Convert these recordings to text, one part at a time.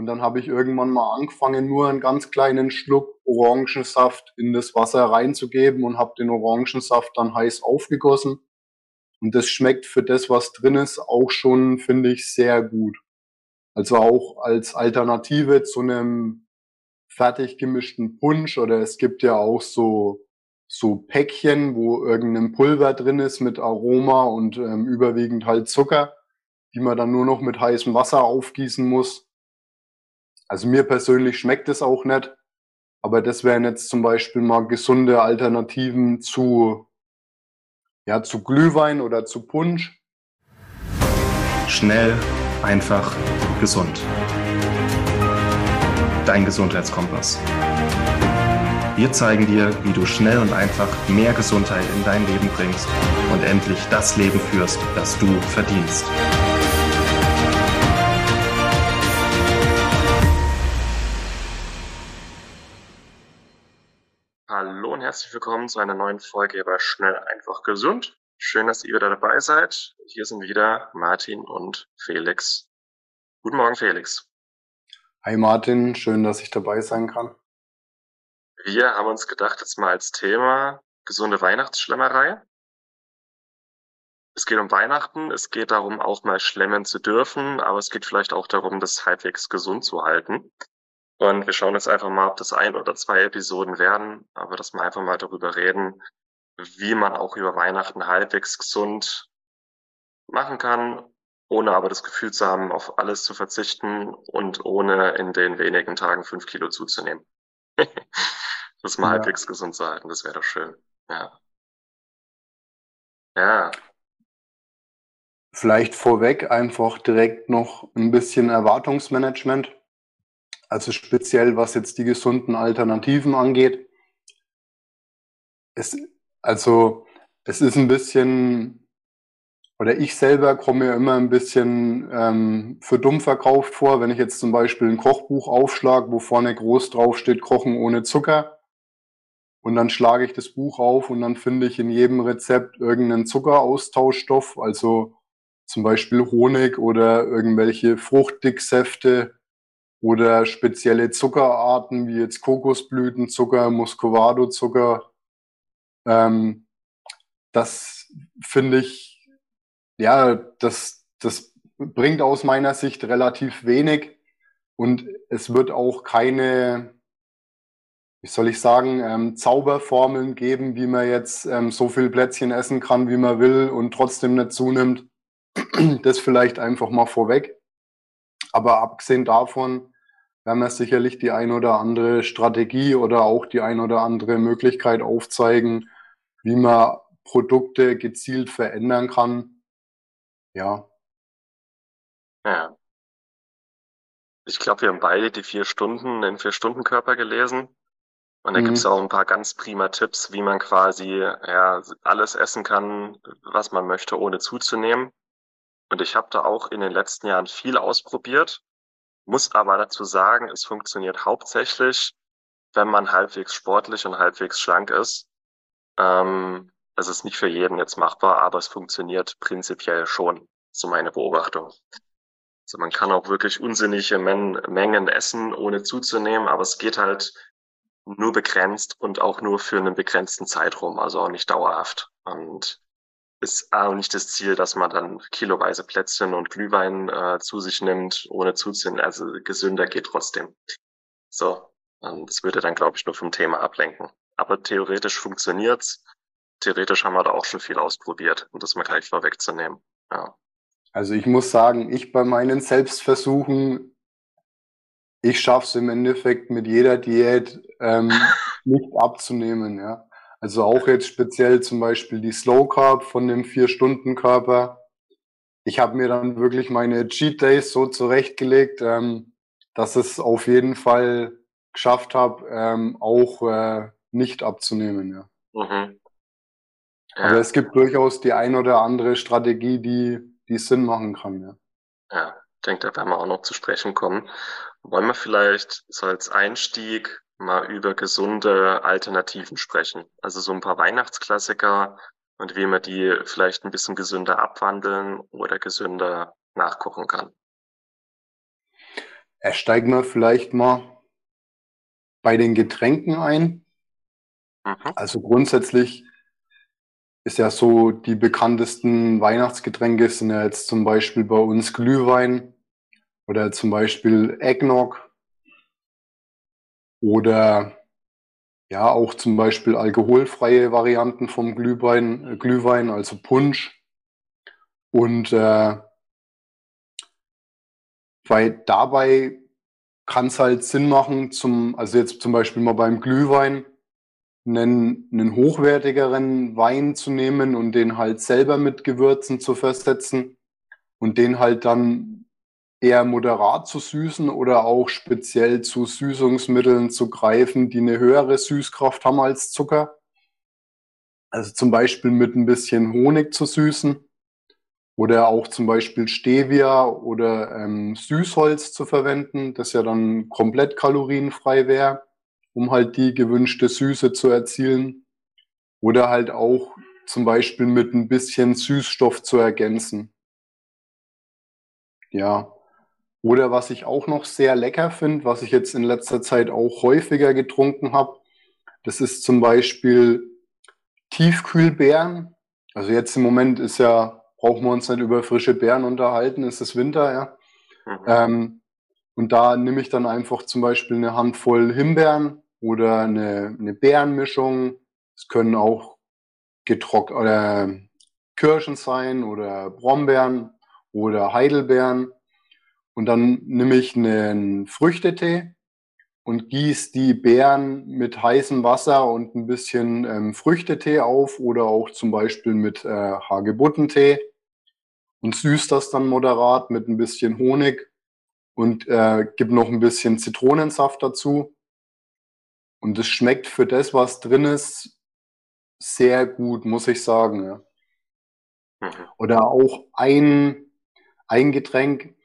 Und dann habe ich irgendwann mal angefangen, nur einen ganz kleinen Schluck Orangensaft in das Wasser reinzugeben und habe den Orangensaft dann heiß aufgegossen. Und das schmeckt für das, was drin ist, auch schon, finde ich, sehr gut. Also auch als Alternative zu einem fertig gemischten Punsch oder es gibt ja auch so so Päckchen, wo irgendein Pulver drin ist mit Aroma und ähm, überwiegend halt Zucker, die man dann nur noch mit heißem Wasser aufgießen muss. Also mir persönlich schmeckt es auch nicht, aber das wären jetzt zum Beispiel mal gesunde Alternativen zu, ja, zu Glühwein oder zu Punsch. Schnell, einfach, gesund. Dein Gesundheitskompass. Wir zeigen dir, wie du schnell und einfach mehr Gesundheit in dein Leben bringst und endlich das Leben führst, das du verdienst. Und herzlich willkommen zu einer neuen Folge bei Schnell einfach gesund. Schön, dass ihr wieder dabei seid. Hier sind wieder Martin und Felix. Guten Morgen, Felix. Hi Martin, schön, dass ich dabei sein kann. Wir haben uns gedacht, jetzt mal als Thema gesunde Weihnachtsschlemmerei. Es geht um Weihnachten, es geht darum, auch mal schlemmen zu dürfen, aber es geht vielleicht auch darum, das halbwegs gesund zu halten. Und wir schauen jetzt einfach mal, ob das ein oder zwei Episoden werden, aber dass wir einfach mal darüber reden, wie man auch über Weihnachten halbwegs gesund machen kann, ohne aber das Gefühl zu haben, auf alles zu verzichten und ohne in den wenigen Tagen fünf Kilo zuzunehmen. das mal ja. halbwegs gesund zu halten, das wäre doch schön. Ja. Ja. Vielleicht vorweg einfach direkt noch ein bisschen Erwartungsmanagement. Also speziell was jetzt die gesunden Alternativen angeht. Es, also es ist ein bisschen, oder ich selber komme mir immer ein bisschen ähm, für dumm verkauft vor, wenn ich jetzt zum Beispiel ein Kochbuch aufschlage, wo vorne groß drauf steht, Kochen ohne Zucker. Und dann schlage ich das Buch auf und dann finde ich in jedem Rezept irgendeinen Zuckeraustauschstoff, also zum Beispiel Honig oder irgendwelche Fruchtdicksäfte oder spezielle Zuckerarten wie jetzt Kokosblütenzucker, Muscovado-Zucker. Ähm, das finde ich, ja, das, das bringt aus meiner Sicht relativ wenig und es wird auch keine, wie soll ich sagen, ähm, Zauberformeln geben, wie man jetzt ähm, so viel Plätzchen essen kann, wie man will und trotzdem nicht zunimmt. Das vielleicht einfach mal vorweg. Aber abgesehen davon werden wir sicherlich die ein oder andere Strategie oder auch die ein oder andere Möglichkeit aufzeigen, wie man Produkte gezielt verändern kann. Ja. Ja. Ich glaube, wir haben beide die vier Stunden, den Vier-Stunden-Körper gelesen. Und da mhm. gibt es auch ein paar ganz prima Tipps, wie man quasi ja, alles essen kann, was man möchte, ohne zuzunehmen. Und ich habe da auch in den letzten Jahren viel ausprobiert, muss aber dazu sagen, es funktioniert hauptsächlich, wenn man halbwegs sportlich und halbwegs schlank ist. Ähm, es ist nicht für jeden jetzt machbar, aber es funktioniert prinzipiell schon, so meine Beobachtung. Also man kann auch wirklich unsinnige Men Mengen essen, ohne zuzunehmen, aber es geht halt nur begrenzt und auch nur für einen begrenzten Zeitraum, also auch nicht dauerhaft. Und ist auch nicht das Ziel, dass man dann kiloweise Plätzchen und Glühwein äh, zu sich nimmt, ohne zuzunehmen. Also gesünder geht trotzdem. So, und das würde dann, glaube ich, nur vom Thema ablenken. Aber theoretisch funktioniert's. Theoretisch haben wir da auch schon viel ausprobiert, um das mal gleich vorwegzunehmen. Ja. Also ich muss sagen, ich bei meinen Selbstversuchen, ich schaff's im Endeffekt mit jeder Diät ähm, nicht abzunehmen, ja. Also auch jetzt speziell zum Beispiel die Slow Carb von dem Vier-Stunden-Körper. Ich habe mir dann wirklich meine Cheat Days so zurechtgelegt, ähm, dass es auf jeden Fall geschafft habe, ähm, auch äh, nicht abzunehmen. Ja. Mhm. ja. Aber es gibt durchaus die ein oder andere Strategie, die, die Sinn machen kann. Ja, ja ich denke, da werden wir auch noch zu sprechen kommen. Wollen wir vielleicht so als Einstieg mal über gesunde Alternativen sprechen. Also so ein paar Weihnachtsklassiker und wie man die vielleicht ein bisschen gesünder abwandeln oder gesünder nachkochen kann. steigen wir vielleicht mal bei den Getränken ein. Mhm. Also grundsätzlich ist ja so, die bekanntesten Weihnachtsgetränke sind ja jetzt zum Beispiel bei uns Glühwein oder zum Beispiel Eggnog oder ja auch zum Beispiel alkoholfreie Varianten vom Glühwein, äh, Glühwein also Punsch. Und äh, weil dabei kann es halt Sinn machen, zum, also jetzt zum Beispiel mal beim Glühwein, einen, einen hochwertigeren Wein zu nehmen und den halt selber mit Gewürzen zu versetzen und den halt dann eher moderat zu süßen oder auch speziell zu Süßungsmitteln zu greifen, die eine höhere Süßkraft haben als Zucker. Also zum Beispiel mit ein bisschen Honig zu süßen oder auch zum Beispiel Stevia oder ähm, Süßholz zu verwenden, das ja dann komplett kalorienfrei wäre um halt die gewünschte Süße zu erzielen. Oder halt auch zum Beispiel mit ein bisschen Süßstoff zu ergänzen. Ja. Oder was ich auch noch sehr lecker finde, was ich jetzt in letzter Zeit auch häufiger getrunken habe, das ist zum Beispiel Tiefkühlbeeren. Also jetzt im Moment ist ja, brauchen wir uns nicht über frische Beeren unterhalten, ist es Winter, ja. Mhm. Ähm, und da nehme ich dann einfach zum Beispiel eine Handvoll Himbeeren oder eine, eine Beerenmischung. Es können auch getrocknet oder Kirschen sein oder Brombeeren oder Heidelbeeren. Und dann nehme ich einen Früchtetee und gieße die Beeren mit heißem Wasser und ein bisschen ähm, Früchtetee auf oder auch zum Beispiel mit äh, Hagebuttentee und süß das dann moderat mit ein bisschen Honig und äh, gebe noch ein bisschen Zitronensaft dazu. Und es schmeckt für das, was drin ist, sehr gut, muss ich sagen. Ja. Mhm. Oder auch ein, ein Getränk.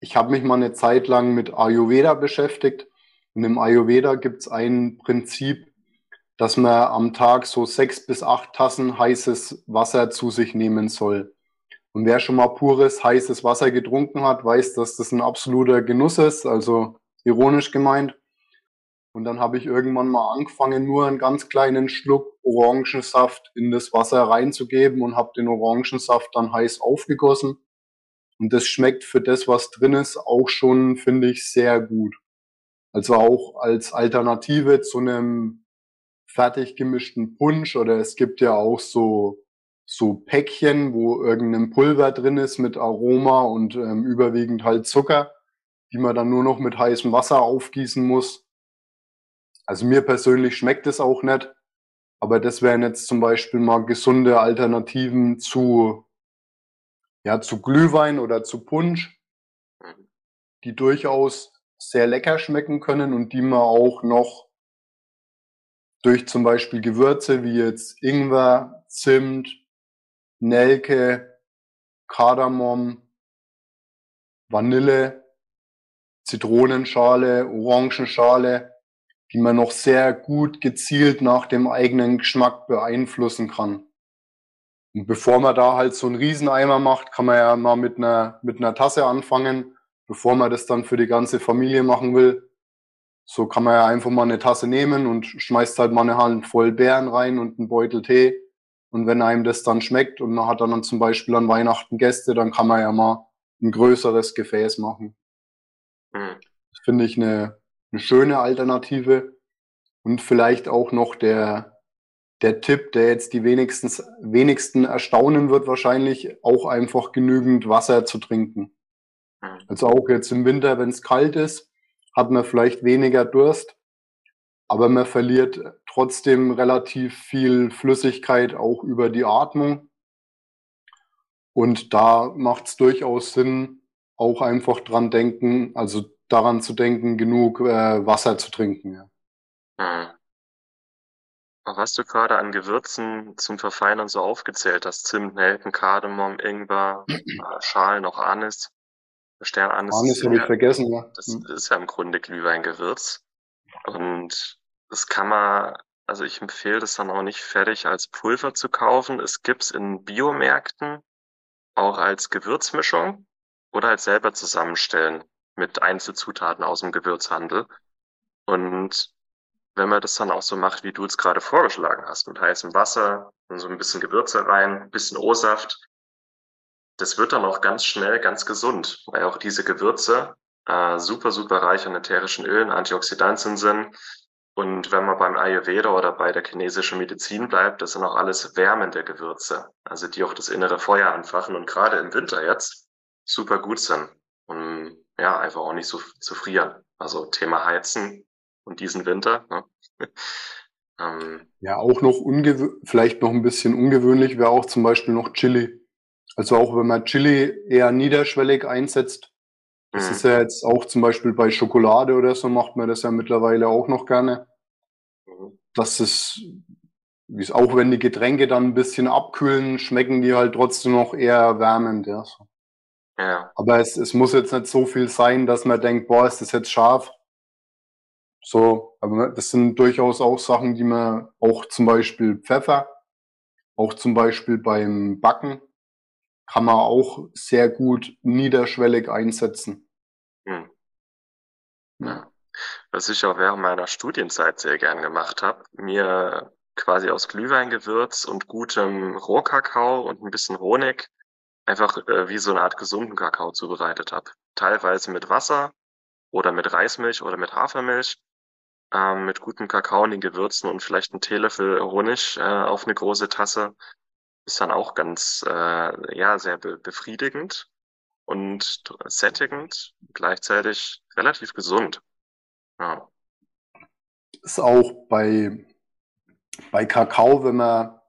Ich habe mich mal eine Zeit lang mit Ayurveda beschäftigt. Und im Ayurveda gibt es ein Prinzip, dass man am Tag so sechs bis acht Tassen heißes Wasser zu sich nehmen soll. Und wer schon mal pures heißes Wasser getrunken hat, weiß, dass das ein absoluter Genuss ist, also ironisch gemeint. Und dann habe ich irgendwann mal angefangen, nur einen ganz kleinen Schluck Orangensaft in das Wasser reinzugeben und habe den Orangensaft dann heiß aufgegossen. Und das schmeckt für das, was drin ist, auch schon, finde ich, sehr gut. Also auch als Alternative zu einem fertig gemischten Punsch oder es gibt ja auch so so Päckchen, wo irgendein Pulver drin ist mit Aroma und ähm, überwiegend halt Zucker, die man dann nur noch mit heißem Wasser aufgießen muss. Also mir persönlich schmeckt es auch nicht, aber das wären jetzt zum Beispiel mal gesunde Alternativen zu, ja, zu Glühwein oder zu Punsch, die durchaus sehr lecker schmecken können und die man auch noch durch zum Beispiel Gewürze wie jetzt Ingwer, Zimt, Nelke, Kardamom, Vanille, Zitronenschale, Orangenschale, die man noch sehr gut gezielt nach dem eigenen Geschmack beeinflussen kann. Und bevor man da halt so einen Rieseneimer macht, kann man ja mal mit einer, mit einer Tasse anfangen, bevor man das dann für die ganze Familie machen will. So kann man ja einfach mal eine Tasse nehmen und schmeißt halt mal eine Hand voll Beeren rein und einen Beutel Tee und wenn einem das dann schmeckt und man hat dann zum Beispiel an Weihnachten Gäste, dann kann man ja mal ein größeres Gefäß machen. Mhm. Das finde ich eine, eine schöne Alternative. Und vielleicht auch noch der, der Tipp, der jetzt die wenigsten, wenigsten erstaunen wird, wahrscheinlich auch einfach genügend Wasser zu trinken. Mhm. Also auch jetzt im Winter, wenn es kalt ist, hat man vielleicht weniger Durst, aber man verliert trotzdem relativ viel Flüssigkeit auch über die Atmung. Und da macht es durchaus Sinn, auch einfach dran denken, also daran zu denken, genug äh, Wasser zu trinken. Ja. Was du gerade an Gewürzen zum Verfeinern so aufgezählt hast, Zimt, Nelken, Kardamom, Ingwer, äh, Schalen, auch Anis. Sternanis. Anis habe ich vergessen, ja. Das ist ja im Grunde Glühweingewürz. Und das kann man, also ich empfehle das dann auch nicht fertig als Pulver zu kaufen. Es gibt's in Biomärkten auch als Gewürzmischung oder halt selber zusammenstellen. mit Einzelzutaten aus dem Gewürzhandel. Und wenn man das dann auch so macht, wie du es gerade vorgeschlagen hast, mit heißem Wasser und so ein bisschen Gewürze rein, ein bisschen O-Saft, das wird dann auch ganz schnell ganz gesund, weil auch diese Gewürze äh, super, super reich an ätherischen Ölen, Antioxidantien sind. Und wenn man beim Ayurveda oder bei der chinesischen Medizin bleibt, das sind auch alles wärmende Gewürze, also die auch das innere Feuer anfachen und gerade im Winter jetzt super gut sind. Und ja, einfach auch nicht so zu frieren. Also Thema Heizen und diesen Winter. Ne? ähm, ja, auch noch vielleicht noch ein bisschen ungewöhnlich wäre auch zum Beispiel noch Chili. Also auch wenn man Chili eher niederschwellig einsetzt, das ist mhm. ja jetzt auch zum Beispiel bei Schokolade oder so macht man das ja mittlerweile auch noch gerne. Mhm. Das ist, wie es auch wenn die Getränke dann ein bisschen abkühlen, schmecken die halt trotzdem noch eher wärmend, ja. So. ja. Aber es, es muss jetzt nicht so viel sein, dass man denkt, boah, ist das jetzt scharf. So, aber das sind durchaus auch Sachen, die man auch zum Beispiel Pfeffer, auch zum Beispiel beim Backen, kann man auch sehr gut niederschwellig einsetzen. Hm. Ja. Was ich auch während meiner Studienzeit sehr gern gemacht habe, mir quasi aus Glühweingewürz und gutem Rohkakao und ein bisschen Honig einfach äh, wie so eine Art gesunden Kakao zubereitet habe. Teilweise mit Wasser oder mit Reismilch oder mit Hafermilch, ähm, mit gutem Kakao und den Gewürzen und vielleicht einen Teelöffel Honig äh, auf eine große Tasse ist dann auch ganz, äh, ja, sehr be befriedigend und sättigend, gleichzeitig relativ gesund. Ja. Ist auch bei, bei Kakao, wenn man,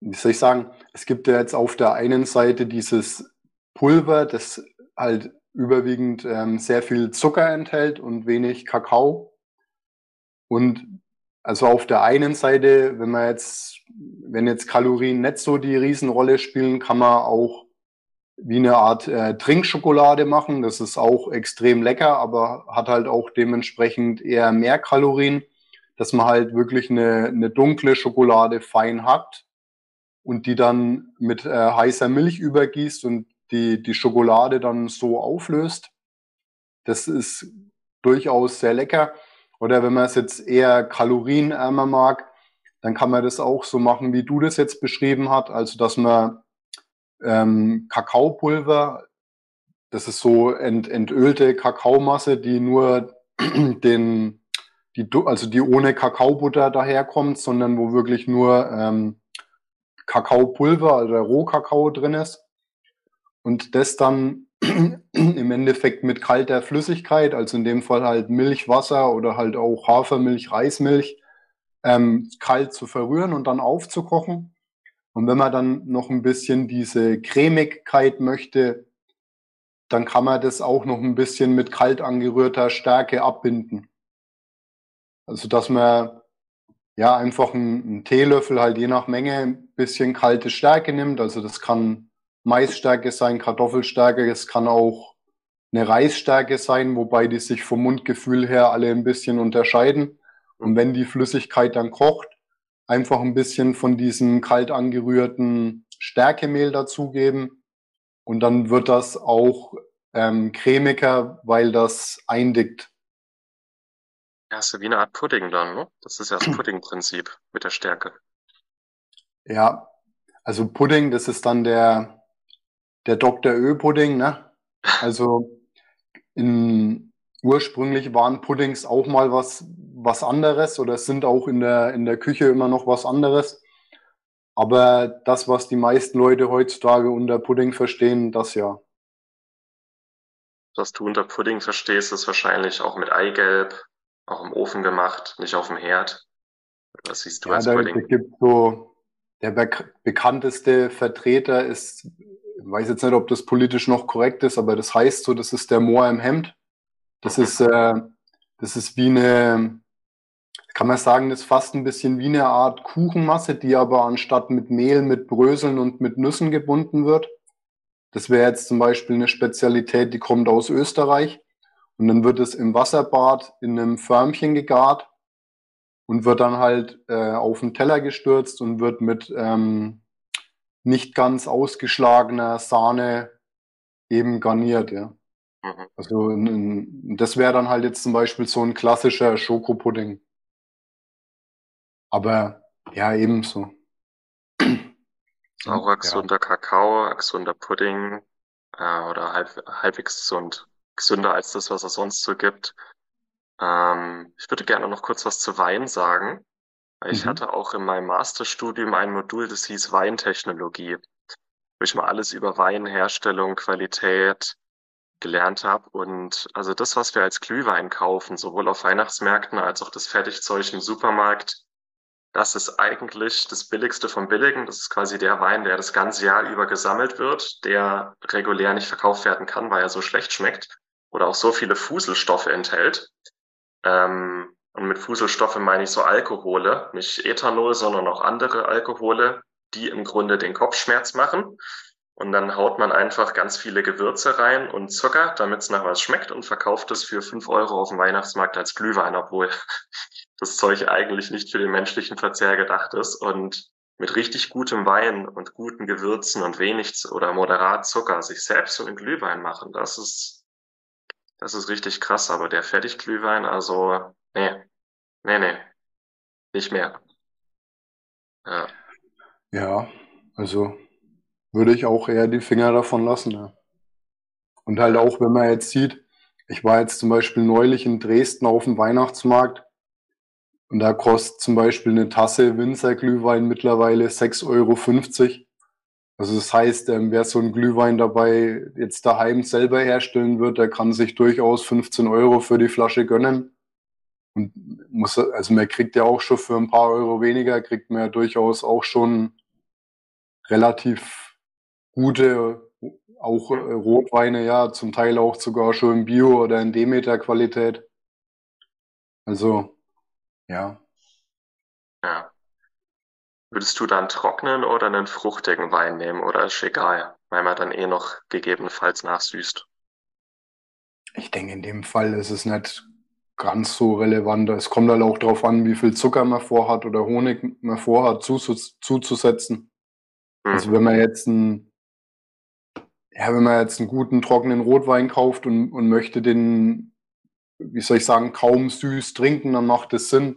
wie soll ich sagen, es gibt ja jetzt auf der einen Seite dieses Pulver, das halt überwiegend ähm, sehr viel Zucker enthält und wenig Kakao. Und also auf der einen Seite, wenn man jetzt, wenn jetzt Kalorien nicht so die Riesenrolle spielen, kann man auch wie eine Art äh, Trinkschokolade machen. Das ist auch extrem lecker, aber hat halt auch dementsprechend eher mehr Kalorien, dass man halt wirklich eine, eine dunkle Schokolade fein hackt und die dann mit äh, heißer Milch übergießt und die, die Schokolade dann so auflöst. Das ist durchaus sehr lecker. Oder wenn man es jetzt eher kalorienärmer mag, dann kann man das auch so machen, wie du das jetzt beschrieben hast. Also, dass man ähm, Kakaopulver, das ist so ent, entölte Kakaomasse, die nur den, die, also die ohne Kakaobutter daherkommt, sondern wo wirklich nur ähm, Kakaopulver, also Rohkakao drin ist. Und das dann im Endeffekt mit kalter Flüssigkeit, also in dem Fall halt Milch, Wasser oder halt auch Hafermilch, Reismilch, ähm, kalt zu verrühren und dann aufzukochen. Und wenn man dann noch ein bisschen diese Cremigkeit möchte, dann kann man das auch noch ein bisschen mit kalt angerührter Stärke abbinden. Also dass man ja einfach einen, einen Teelöffel halt je nach Menge ein bisschen kalte Stärke nimmt. Also das kann Maisstärke sein, Kartoffelstärke, es kann auch eine Reisstärke sein, wobei die sich vom Mundgefühl her alle ein bisschen unterscheiden. Und wenn die Flüssigkeit dann kocht, einfach ein bisschen von diesem kalt angerührten Stärkemehl dazugeben. Und dann wird das auch ähm, cremiger, weil das eindickt. Ja, ist ja wie eine Art Pudding dann, ne? Das ist ja das Pudding-Prinzip mit der Stärke. Ja, also Pudding, das ist dann der, der Dr. Ö-Pudding, ne? Also in, ursprünglich waren Puddings auch mal was, was anderes oder sind auch in der, in der Küche immer noch was anderes. Aber das, was die meisten Leute heutzutage unter Pudding verstehen, das ja. Was du unter Pudding verstehst, ist wahrscheinlich auch mit Eigelb, auch im Ofen gemacht, nicht auf dem Herd. Was siehst du ja, als da, Pudding? Da gibt so, der bekannteste Vertreter ist weiß jetzt nicht, ob das politisch noch korrekt ist, aber das heißt so, das ist der Moor im Hemd. Das ist, äh, das ist wie eine, kann man sagen, das ist fast ein bisschen wie eine Art Kuchenmasse, die aber anstatt mit Mehl, mit Bröseln und mit Nüssen gebunden wird. Das wäre jetzt zum Beispiel eine Spezialität, die kommt aus Österreich. Und dann wird es im Wasserbad in einem Förmchen gegart und wird dann halt äh, auf den Teller gestürzt und wird mit ähm, nicht ganz ausgeschlagener Sahne eben garniert, ja. Mhm. Also das wäre dann halt jetzt zum Beispiel so ein klassischer Schokopudding. Aber ja, ebenso. Saurer, gesunder ja. Kakao, gesunder Pudding äh, oder halb, halbwegs gesund. Gesünder als das, was es sonst so gibt. Ähm, ich würde gerne noch kurz was zu Wein sagen. Ich mhm. hatte auch in meinem Masterstudium ein Modul, das hieß Weintechnologie, wo ich mal alles über Weinherstellung, Qualität gelernt habe. Und also das, was wir als Glühwein kaufen, sowohl auf Weihnachtsmärkten als auch das Fertigzeug im Supermarkt, das ist eigentlich das Billigste vom Billigen. Das ist quasi der Wein, der das ganze Jahr über gesammelt wird, der regulär nicht verkauft werden kann, weil er so schlecht schmeckt oder auch so viele Fuselstoffe enthält. Ähm, und mit Fuselstoffe meine ich so Alkohole, nicht Ethanol, sondern auch andere Alkohole, die im Grunde den Kopfschmerz machen. Und dann haut man einfach ganz viele Gewürze rein und Zucker, damit es nach was schmeckt und verkauft es für fünf Euro auf dem Weihnachtsmarkt als Glühwein, obwohl das Zeug eigentlich nicht für den menschlichen Verzehr gedacht ist. Und mit richtig gutem Wein und guten Gewürzen und wenig oder moderat Zucker sich selbst so einen Glühwein machen, das ist, das ist richtig krass. Aber der Fertigglühwein, also, nee, nee, nee, nicht mehr. Ja. Ja, also würde ich auch eher die Finger davon lassen. Ja. Und halt auch, wenn man jetzt sieht, ich war jetzt zum Beispiel neulich in Dresden auf dem Weihnachtsmarkt und da kostet zum Beispiel eine Tasse Winzerglühwein mittlerweile 6,50 Euro. Also das heißt, ähm, wer so einen Glühwein dabei jetzt daheim selber herstellen wird, der kann sich durchaus 15 Euro für die Flasche gönnen. Und muss, also man kriegt ja auch schon für ein paar Euro weniger, kriegt man ja durchaus auch schon relativ gute, auch äh, Rotweine, ja, zum Teil auch sogar schon in Bio- oder in Demeter-Qualität. Also, ja. Ja. Würdest du dann trocknen oder einen fruchtigen Wein nehmen oder ist egal, weil man dann eh noch gegebenenfalls nachsüßt? Ich denke, in dem Fall ist es nicht ganz so relevant. Es kommt halt auch darauf an, wie viel Zucker man vorhat oder Honig man vorhat zuzusetzen. Mhm. Also wenn man jetzt ein ja, wenn man jetzt einen guten trockenen Rotwein kauft und, und möchte den, wie soll ich sagen, kaum süß trinken, dann macht es Sinn.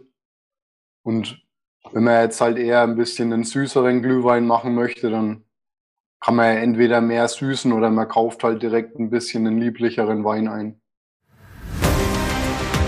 Und wenn man jetzt halt eher ein bisschen einen süßeren Glühwein machen möchte, dann kann man ja entweder mehr süßen oder man kauft halt direkt ein bisschen einen lieblicheren Wein ein.